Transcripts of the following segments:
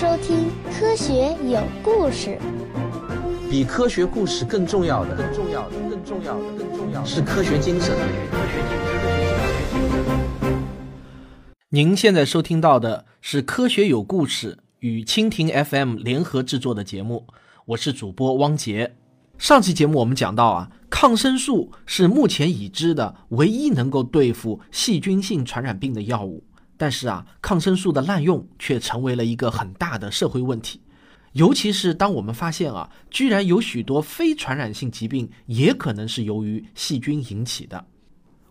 收听《科学有故事》。比科学故事更重要的，更重要的，更重要的，更重要的是科学精神。您现在收听到的是《科学有故事》与蜻蜓 FM 联合制作的节目，我是主播汪杰。上期节目我们讲到啊，抗生素是目前已知的唯一能够对付细菌性传染病的药物，但是啊，抗生素的滥用却成为了一个很大的社会问题。尤其是当我们发现啊，居然有许多非传染性疾病也可能是由于细菌引起的。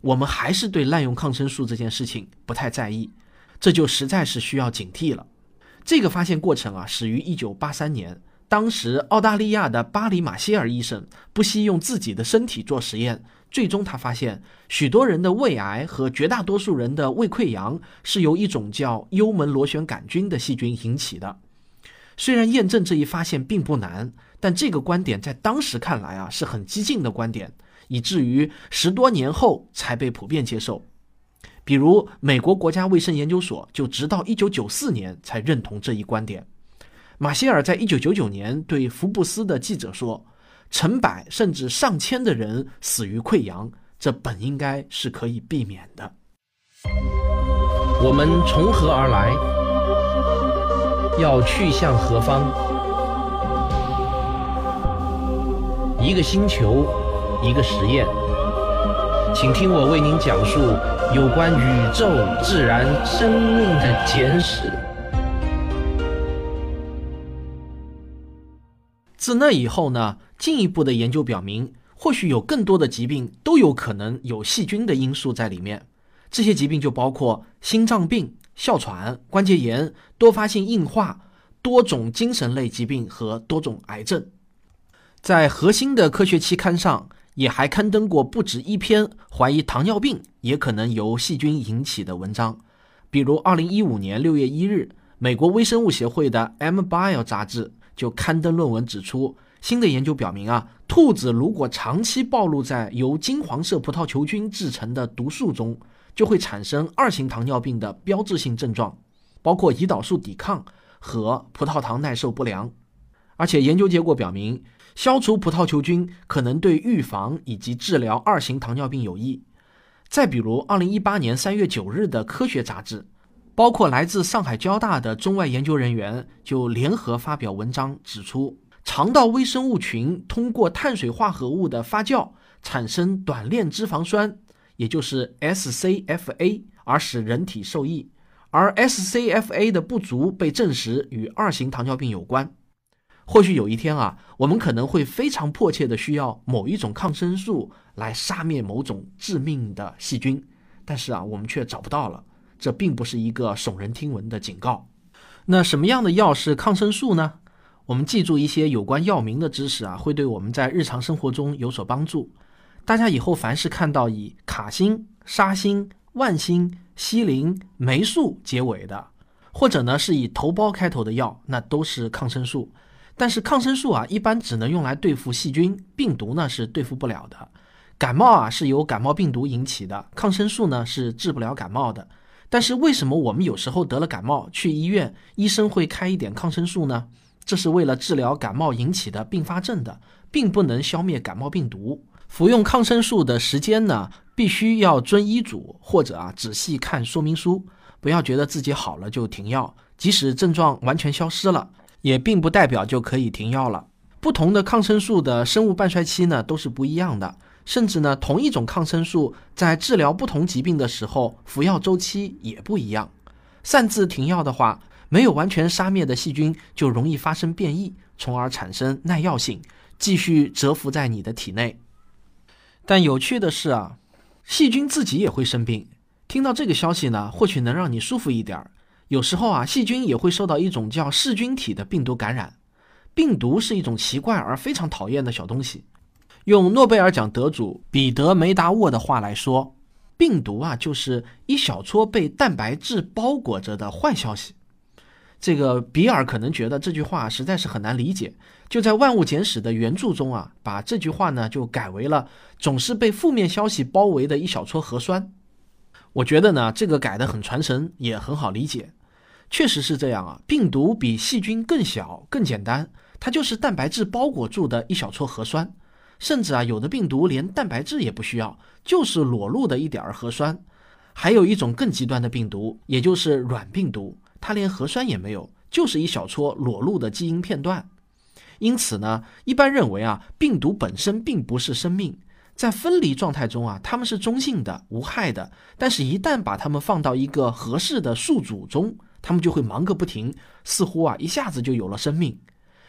我们还是对滥用抗生素这件事情不太在意，这就实在是需要警惕了。这个发现过程啊，始于1983年，当时澳大利亚的巴里马歇尔医生不惜用自己的身体做实验，最终他发现许多人的胃癌和绝大多数人的胃溃疡是由一种叫幽门螺旋杆菌的细菌引起的。虽然验证这一发现并不难，但这个观点在当时看来啊，是很激进的观点。以至于十多年后才被普遍接受，比如美国国家卫生研究所就直到一九九四年才认同这一观点。马歇尔在一九九九年对福布斯的记者说：“成百甚至上千的人死于溃疡，这本应该是可以避免的。”我们从何而来？要去向何方？一个星球。一个实验，请听我为您讲述有关宇宙、自然、生命的简史。自那以后呢，进一步的研究表明，或许有更多的疾病都有可能有细菌的因素在里面。这些疾病就包括心脏病、哮喘、关节炎、多发性硬化、多种精神类疾病和多种癌症。在核心的科学期刊上。也还刊登过不止一篇怀疑糖尿病也可能由细菌引起的文章，比如2015年6月1日，美国微生物协会的《M Bio》杂志就刊登论文指出，新的研究表明啊，兔子如果长期暴露在由金黄色葡萄球菌制成的毒素中，就会产生二型糖尿病的标志性症状，包括胰岛素抵抗和葡萄糖耐受不良，而且研究结果表明。消除葡萄球菌可能对预防以及治疗二型糖尿病有益。再比如，二零一八年三月九日的科学杂志，包括来自上海交大的中外研究人员就联合发表文章，指出肠道微生物群通过碳水化合物的发酵产生短链脂肪酸，也就是 SCFA，而使人体受益。而 SCFA 的不足被证实与二型糖尿病有关。或许有一天啊，我们可能会非常迫切的需要某一种抗生素来杀灭某种致命的细菌，但是啊，我们却找不到了。这并不是一个耸人听闻的警告。那什么样的药是抗生素呢？我们记住一些有关药名的知识啊，会对我们在日常生活中有所帮助。大家以后凡是看到以卡星、沙星、万星、西林、霉素结尾的，或者呢是以头孢开头的药，那都是抗生素。但是抗生素啊，一般只能用来对付细菌，病毒呢是对付不了的。感冒啊是由感冒病毒引起的，抗生素呢是治不了感冒的。但是为什么我们有时候得了感冒去医院，医生会开一点抗生素呢？这是为了治疗感冒引起的并发症的，并不能消灭感冒病毒。服用抗生素的时间呢，必须要遵医嘱，或者啊仔细看说明书，不要觉得自己好了就停药，即使症状完全消失了。也并不代表就可以停药了。不同的抗生素的生物半衰期呢都是不一样的，甚至呢同一种抗生素在治疗不同疾病的时候服药周期也不一样。擅自停药的话，没有完全杀灭的细菌就容易发生变异，从而产生耐药性，继续蛰伏在你的体内。但有趣的是啊，细菌自己也会生病。听到这个消息呢，或许能让你舒服一点儿。有时候啊，细菌也会受到一种叫噬菌体的病毒感染。病毒是一种奇怪而非常讨厌的小东西。用诺贝尔奖得主彼得梅达沃的话来说，病毒啊就是一小撮被蛋白质包裹着的坏消息。这个比尔可能觉得这句话实在是很难理解，就在《万物简史》的原著中啊，把这句话呢就改为了总是被负面消息包围的一小撮核酸。我觉得呢，这个改得很传神，也很好理解。确实是这样啊，病毒比细菌更小、更简单，它就是蛋白质包裹住的一小撮核酸。甚至啊，有的病毒连蛋白质也不需要，就是裸露的一点儿核酸。还有一种更极端的病毒，也就是软病毒，它连核酸也没有，就是一小撮裸露的基因片段。因此呢，一般认为啊，病毒本身并不是生命，在分离状态中啊，它们是中性的、无害的。但是，一旦把它们放到一个合适的宿主中，它们就会忙个不停，似乎啊，一下子就有了生命。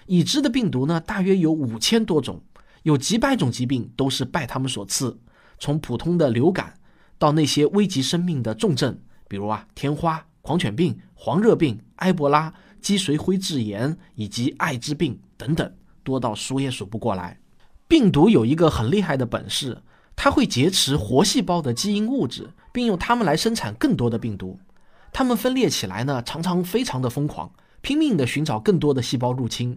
已知的病毒呢，大约有五千多种。有几百种疾病都是拜他们所赐，从普通的流感到那些危及生命的重症，比如啊天花、狂犬病、黄热病、埃博拉、脊髓灰质炎以及艾滋病等等，多到数也数不过来。病毒有一个很厉害的本事，它会劫持活细胞的基因物质，并用它们来生产更多的病毒。它们分裂起来呢，常常非常的疯狂，拼命的寻找更多的细胞入侵。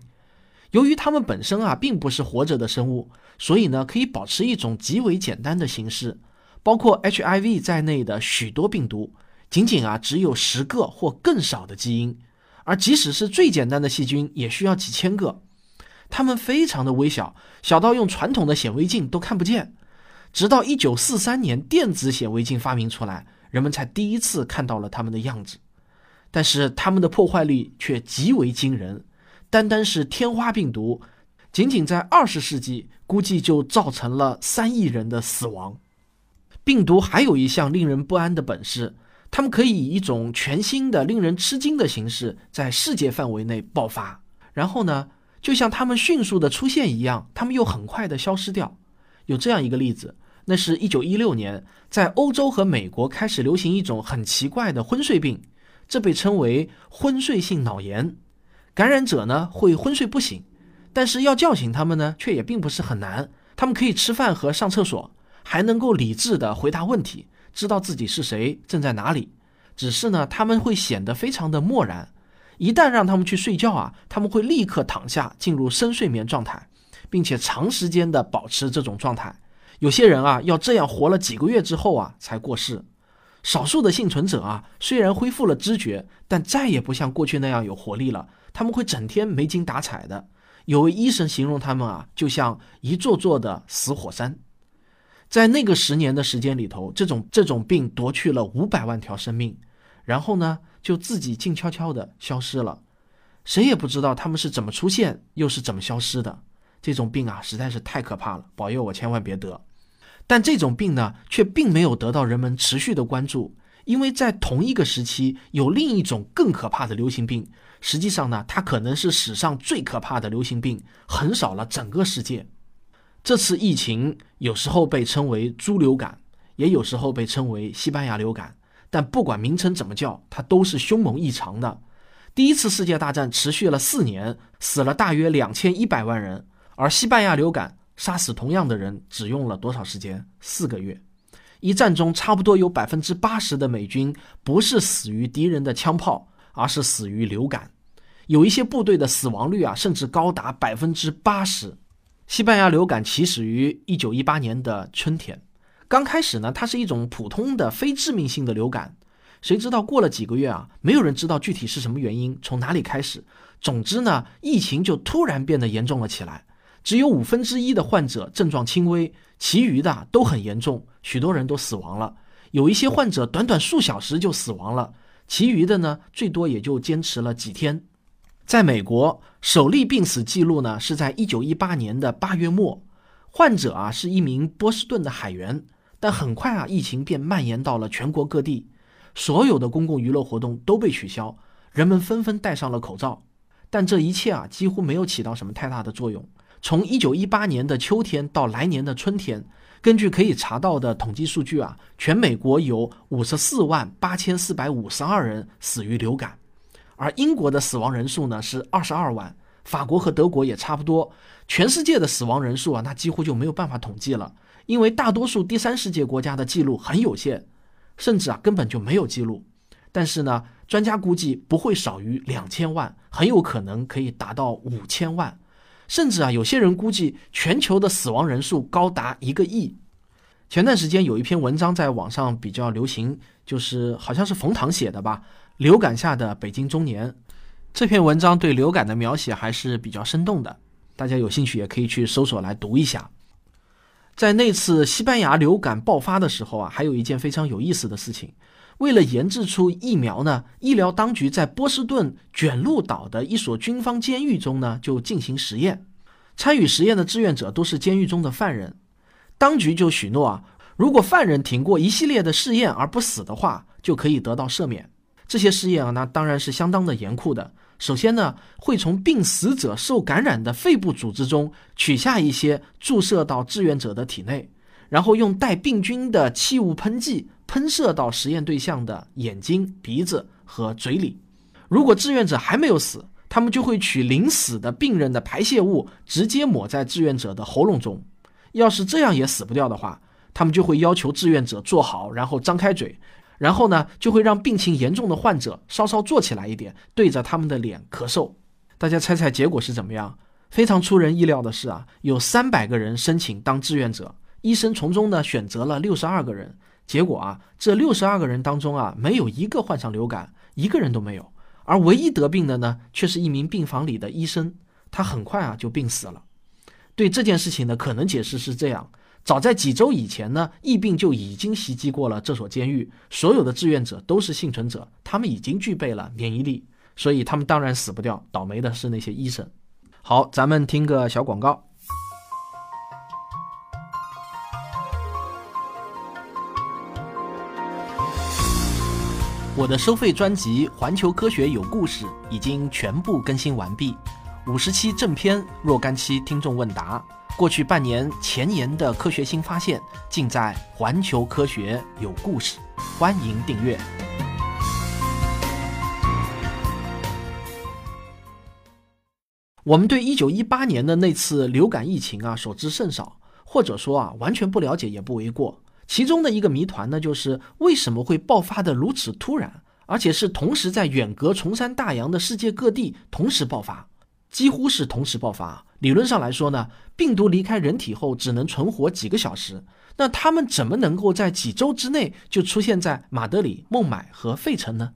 由于它们本身啊并不是活着的生物，所以呢可以保持一种极为简单的形式。包括 HIV 在内的许多病毒，仅仅啊只有十个或更少的基因，而即使是最简单的细菌，也需要几千个。它们非常的微小，小到用传统的显微镜都看不见。直到1943年电子显微镜发明出来，人们才第一次看到了它们的样子。但是它们的破坏力却极为惊人。单单是天花病毒，仅仅在二十世纪，估计就造成了三亿人的死亡。病毒还有一项令人不安的本事，它们可以以一种全新的、令人吃惊的形式在世界范围内爆发。然后呢，就像它们迅速的出现一样，它们又很快的消失掉。有这样一个例子，那是一九一六年，在欧洲和美国开始流行一种很奇怪的昏睡病，这被称为昏睡性脑炎。感染者呢会昏睡不醒，但是要叫醒他们呢却也并不是很难。他们可以吃饭和上厕所，还能够理智的回答问题，知道自己是谁，正在哪里。只是呢他们会显得非常的漠然。一旦让他们去睡觉啊，他们会立刻躺下进入深睡眠状态，并且长时间的保持这种状态。有些人啊要这样活了几个月之后啊才过世。少数的幸存者啊虽然恢复了知觉，但再也不像过去那样有活力了。他们会整天没精打采的，有位医生形容他们啊，就像一座座的死火山。在那个十年的时间里头，这种这种病夺去了五百万条生命，然后呢，就自己静悄悄的消失了，谁也不知道他们是怎么出现，又是怎么消失的。这种病啊，实在是太可怕了，保佑我千万别得。但这种病呢，却并没有得到人们持续的关注。因为在同一个时期，有另一种更可怕的流行病。实际上呢，它可能是史上最可怕的流行病，横扫了整个世界。这次疫情有时候被称为猪流感，也有时候被称为西班牙流感。但不管名称怎么叫，它都是凶猛异常的。第一次世界大战持续了四年，死了大约两千一百万人，而西班牙流感杀死同样的人只用了多少时间？四个月。一战中，差不多有百分之八十的美军不是死于敌人的枪炮，而是死于流感。有一些部队的死亡率啊，甚至高达百分之八十。西班牙流感起始于一九一八年的春天，刚开始呢，它是一种普通的非致命性的流感。谁知道过了几个月啊，没有人知道具体是什么原因，从哪里开始。总之呢，疫情就突然变得严重了起来。只有五分之一的患者症状轻微，其余的都很严重，许多人都死亡了。有一些患者短短数小时就死亡了，其余的呢，最多也就坚持了几天。在美国，首例病死记录呢是在一九一八年的八月末，患者啊是一名波士顿的海员。但很快啊，疫情便蔓延到了全国各地，所有的公共娱乐活动都被取消，人们纷纷戴上了口罩。但这一切啊，几乎没有起到什么太大的作用。从一九一八年的秋天到来年的春天，根据可以查到的统计数据啊，全美国有五十四万八千四百五十二人死于流感，而英国的死亡人数呢是二十二万，法国和德国也差不多。全世界的死亡人数啊，那几乎就没有办法统计了，因为大多数第三世界国家的记录很有限，甚至啊根本就没有记录。但是呢，专家估计不会少于两千万，很有可能可以达到五千万。甚至啊，有些人估计全球的死亡人数高达一个亿。前段时间有一篇文章在网上比较流行，就是好像是冯唐写的吧，流感下的北京中年》这篇文章对流感的描写还是比较生动的，大家有兴趣也可以去搜索来读一下。在那次西班牙流感爆发的时候啊，还有一件非常有意思的事情。为了研制出疫苗呢，医疗当局在波士顿卷鹿岛的一所军方监狱中呢就进行实验。参与实验的志愿者都是监狱中的犯人，当局就许诺啊，如果犯人挺过一系列的试验而不死的话，就可以得到赦免。这些试验啊，那当然是相当的严酷的。首先呢，会从病死者受感染的肺部组织中取下一些，注射到志愿者的体内，然后用带病菌的气雾喷剂喷射到实验对象的眼睛、鼻子和嘴里。如果志愿者还没有死，他们就会取临死的病人的排泄物，直接抹在志愿者的喉咙中。要是这样也死不掉的话，他们就会要求志愿者坐好，然后张开嘴，然后呢，就会让病情严重的患者稍稍坐起来一点，对着他们的脸咳嗽。大家猜猜结果是怎么样？非常出人意料的是啊，有三百个人申请当志愿者，医生从中呢选择了六十二个人。结果啊，这六十二个人当中啊，没有一个患上流感，一个人都没有。而唯一得病的呢，却是一名病房里的医生，他很快啊就病死了。对这件事情的可能解释是这样：早在几周以前呢，疫病就已经袭击过了这所监狱，所有的志愿者都是幸存者，他们已经具备了免疫力，所以他们当然死不掉。倒霉的是那些医生。好，咱们听个小广告。我的收费专辑《环球科学有故事》已经全部更新完毕，五十期正片，若干期听众问答，过去半年前沿的科学新发现，尽在《环球科学有故事》，欢迎订阅。我们对一九一八年的那次流感疫情啊，所知甚少，或者说啊，完全不了解也不为过。其中的一个谜团呢，就是为什么会爆发的如此突然，而且是同时在远隔崇山大洋的世界各地同时爆发，几乎是同时爆发。理论上来说呢，病毒离开人体后只能存活几个小时，那他们怎么能够在几周之内就出现在马德里、孟买和费城呢？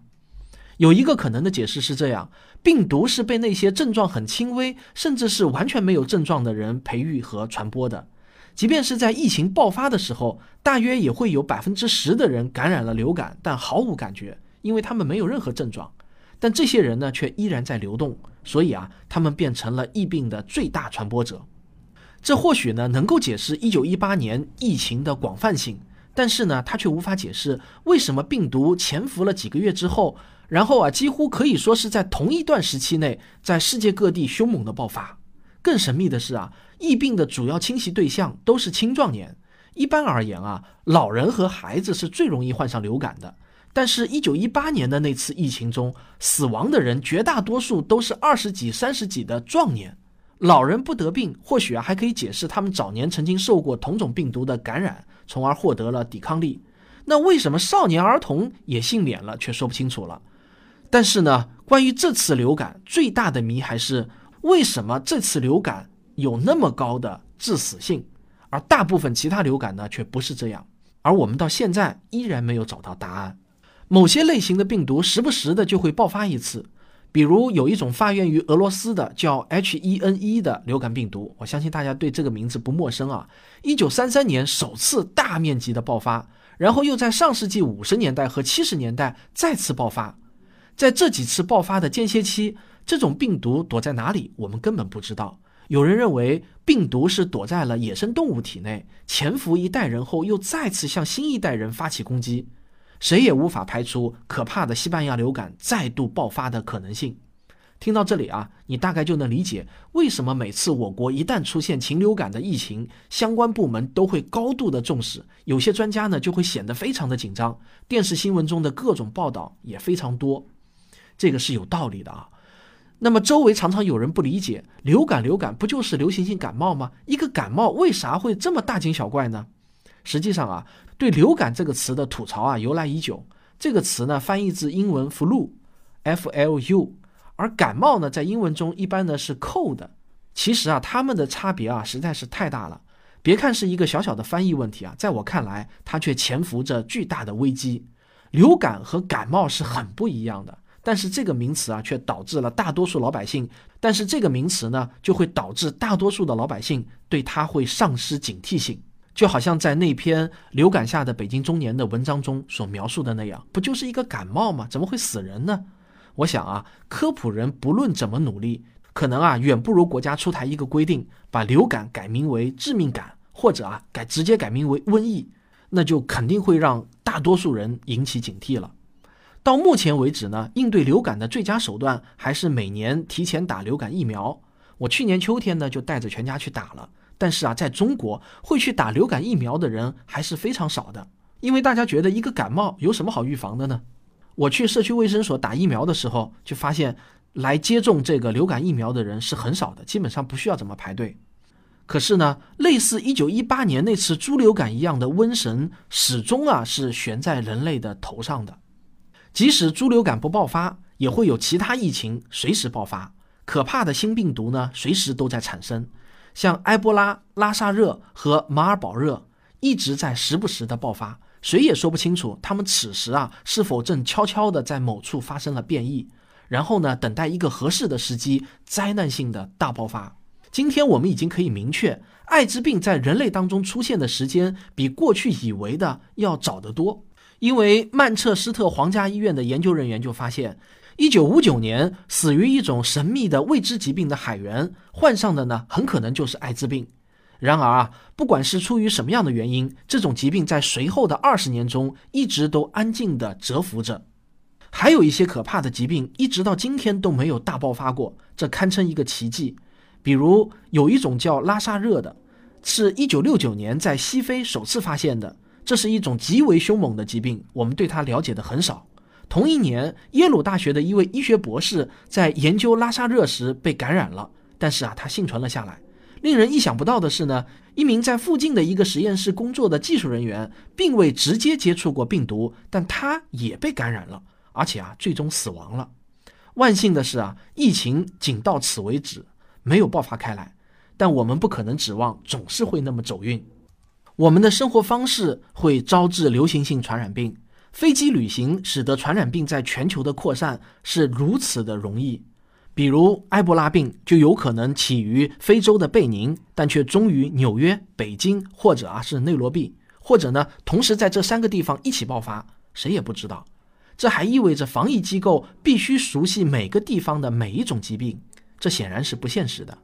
有一个可能的解释是这样：病毒是被那些症状很轻微，甚至是完全没有症状的人培育和传播的。即便是在疫情爆发的时候，大约也会有百分之十的人感染了流感，但毫无感觉，因为他们没有任何症状。但这些人呢，却依然在流动，所以啊，他们变成了疫病的最大传播者。这或许呢，能够解释一九一八年疫情的广泛性，但是呢，它却无法解释为什么病毒潜伏了几个月之后，然后啊，几乎可以说是在同一段时期内，在世界各地凶猛的爆发。更神秘的是啊。疫病的主要侵袭对象都是青壮年。一般而言啊，老人和孩子是最容易患上流感的。但是，一九一八年的那次疫情中，死亡的人绝大多数都是二十几、三十几的壮年。老人不得病，或许啊还可以解释他们早年曾经受过同种病毒的感染，从而获得了抵抗力。那为什么少年儿童也幸免了，却说不清楚了。但是呢，关于这次流感最大的谜还是为什么这次流感。有那么高的致死性，而大部分其他流感呢却不是这样，而我们到现在依然没有找到答案。某些类型的病毒时不时的就会爆发一次，比如有一种发源于俄罗斯的叫 H1N1 的流感病毒，我相信大家对这个名字不陌生啊。一九三三年首次大面积的爆发，然后又在上世纪五十年代和七十年代再次爆发，在这几次爆发的间歇期，这种病毒躲在哪里，我们根本不知道。有人认为病毒是躲在了野生动物体内，潜伏一代人后又再次向新一代人发起攻击，谁也无法排除可怕的西班牙流感再度爆发的可能性。听到这里啊，你大概就能理解为什么每次我国一旦出现禽流感的疫情，相关部门都会高度的重视，有些专家呢就会显得非常的紧张，电视新闻中的各种报道也非常多，这个是有道理的啊。那么周围常常有人不理解，流感流感不就是流行性感冒吗？一个感冒为啥会这么大惊小怪呢？实际上啊，对流感这个词的吐槽啊由来已久。这个词呢翻译自英文 flu，F-L-U，而感冒呢在英文中一般呢是 cold。其实啊，它们的差别啊实在是太大了。别看是一个小小的翻译问题啊，在我看来，它却潜伏着巨大的危机。流感和感冒是很不一样的。但是这个名词啊，却导致了大多数老百姓，但是这个名词呢，就会导致大多数的老百姓对它会丧失警惕性，就好像在那篇流感下的北京中年的文章中所描述的那样，不就是一个感冒吗？怎么会死人呢？我想啊，科普人不论怎么努力，可能啊，远不如国家出台一个规定，把流感改名为致命感，或者啊，改直接改名为瘟疫，那就肯定会让大多数人引起警惕了。到目前为止呢，应对流感的最佳手段还是每年提前打流感疫苗。我去年秋天呢就带着全家去打了，但是啊，在中国会去打流感疫苗的人还是非常少的，因为大家觉得一个感冒有什么好预防的呢？我去社区卫生所打疫苗的时候，就发现来接种这个流感疫苗的人是很少的，基本上不需要怎么排队。可是呢，类似1918年那次猪流感一样的瘟神，始终啊是悬在人类的头上的。即使猪流感不爆发，也会有其他疫情随时爆发。可怕的新病毒呢，随时都在产生。像埃博拉、拉萨热和马尔堡热，一直在时不时的爆发。谁也说不清楚，他们此时啊，是否正悄悄的在某处发生了变异，然后呢，等待一个合适的时机，灾难性的大爆发。今天我们已经可以明确，艾滋病在人类当中出现的时间，比过去以为的要早得多。因为曼彻斯特皇家医院的研究人员就发现，一九五九年死于一种神秘的未知疾病的海员患上的呢，很可能就是艾滋病。然而啊，不管是出于什么样的原因，这种疾病在随后的二十年中一直都安静地蛰伏着。还有一些可怕的疾病，一直到今天都没有大爆发过，这堪称一个奇迹。比如有一种叫拉萨热的，是一九六九年在西非首次发现的。这是一种极为凶猛的疾病，我们对它了解的很少。同一年，耶鲁大学的一位医学博士在研究拉萨热时被感染了，但是啊，他幸存了下来。令人意想不到的是呢，一名在附近的一个实验室工作的技术人员，并未直接接触过病毒，但他也被感染了，而且啊，最终死亡了。万幸的是啊，疫情仅到此为止，没有爆发开来。但我们不可能指望总是会那么走运。我们的生活方式会招致流行性传染病，飞机旅行使得传染病在全球的扩散是如此的容易。比如埃博拉病就有可能起于非洲的贝宁，但却终于纽约、北京或者啊是内罗毕，或者呢同时在这三个地方一起爆发，谁也不知道。这还意味着防疫机构必须熟悉每个地方的每一种疾病，这显然是不现实的。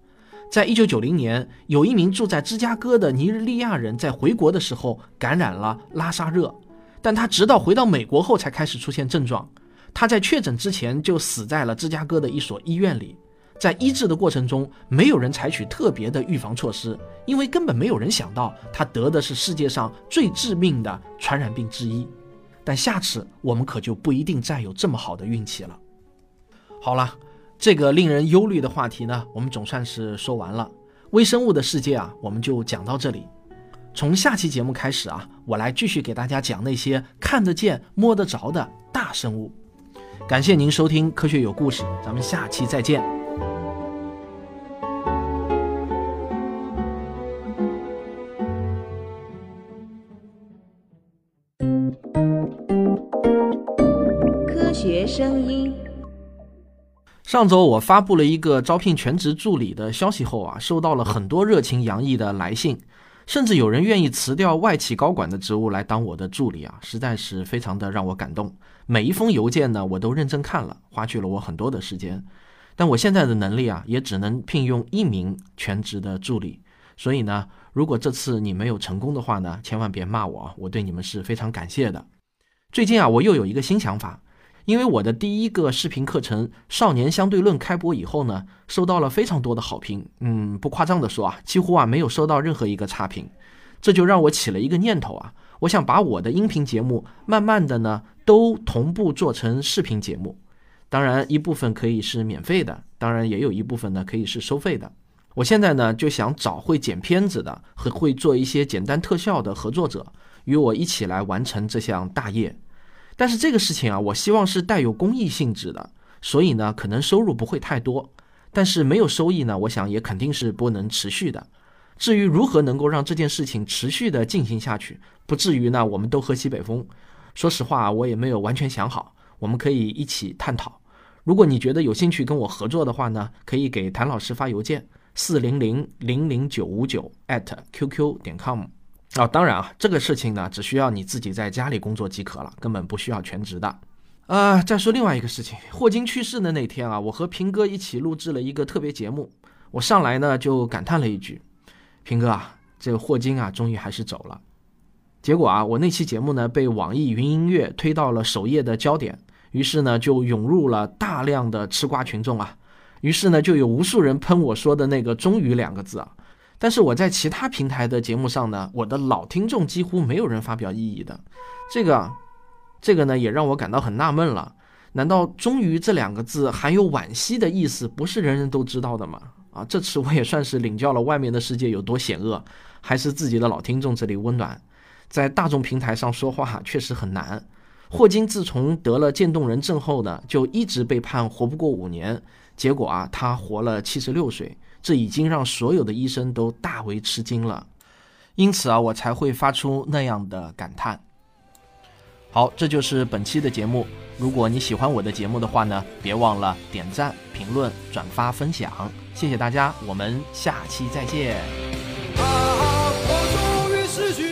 在一九九零年，有一名住在芝加哥的尼日利亚人在回国的时候感染了拉萨热，但他直到回到美国后才开始出现症状。他在确诊之前就死在了芝加哥的一所医院里。在医治的过程中，没有人采取特别的预防措施，因为根本没有人想到他得的是世界上最致命的传染病之一。但下次我们可就不一定再有这么好的运气了。好了。这个令人忧虑的话题呢，我们总算是说完了。微生物的世界啊，我们就讲到这里。从下期节目开始啊，我来继续给大家讲那些看得见、摸得着的大生物。感谢您收听《科学有故事》，咱们下期再见。科学声音。上周我发布了一个招聘全职助理的消息后啊，收到了很多热情洋溢的来信，甚至有人愿意辞掉外企高管的职务来当我的助理啊，实在是非常的让我感动。每一封邮件呢，我都认真看了，花去了我很多的时间。但我现在的能力啊，也只能聘用一名全职的助理。所以呢，如果这次你没有成功的话呢，千万别骂我，我对你们是非常感谢的。最近啊，我又有一个新想法。因为我的第一个视频课程《少年相对论》开播以后呢，收到了非常多的好评。嗯，不夸张的说啊，几乎啊没有收到任何一个差评。这就让我起了一个念头啊，我想把我的音频节目慢慢的呢都同步做成视频节目。当然，一部分可以是免费的，当然也有一部分呢可以是收费的。我现在呢就想找会剪片子的和会做一些简单特效的合作者，与我一起来完成这项大业。但是这个事情啊，我希望是带有公益性质的，所以呢，可能收入不会太多。但是没有收益呢，我想也肯定是不能持续的。至于如何能够让这件事情持续的进行下去，不至于呢，我们都喝西北风，说实话，我也没有完全想好，我们可以一起探讨。如果你觉得有兴趣跟我合作的话呢，可以给谭老师发邮件四零零零零九五九 at qq 点 com。哦，当然啊，这个事情呢，只需要你自己在家里工作即可了，根本不需要全职的。啊，再说另外一个事情，霍金去世的那天啊，我和平哥一起录制了一个特别节目。我上来呢就感叹了一句：“平哥啊，这个霍金啊，终于还是走了。”结果啊，我那期节目呢被网易云音乐推到了首页的焦点，于是呢就涌入了大量的吃瓜群众啊，于是呢就有无数人喷我说的那个“终于”两个字啊。但是我在其他平台的节目上呢，我的老听众几乎没有人发表异议的，这个。这个呢也让我感到很纳闷了，难道“终于”这两个字含有惋惜的意思，不是人人都知道的吗？啊，这次我也算是领教了外面的世界有多险恶，还是自己的老听众这里温暖。在大众平台上说话确实很难。霍金自从得了渐冻人症后呢，就一直被判活不过五年，结果啊，他活了七十六岁，这已经让所有的医生都大为吃惊了。因此啊，我才会发出那样的感叹。好，这就是本期的节目。如果你喜欢我的节目的话呢，别忘了点赞、评论、转发、分享，谢谢大家，我们下期再见。当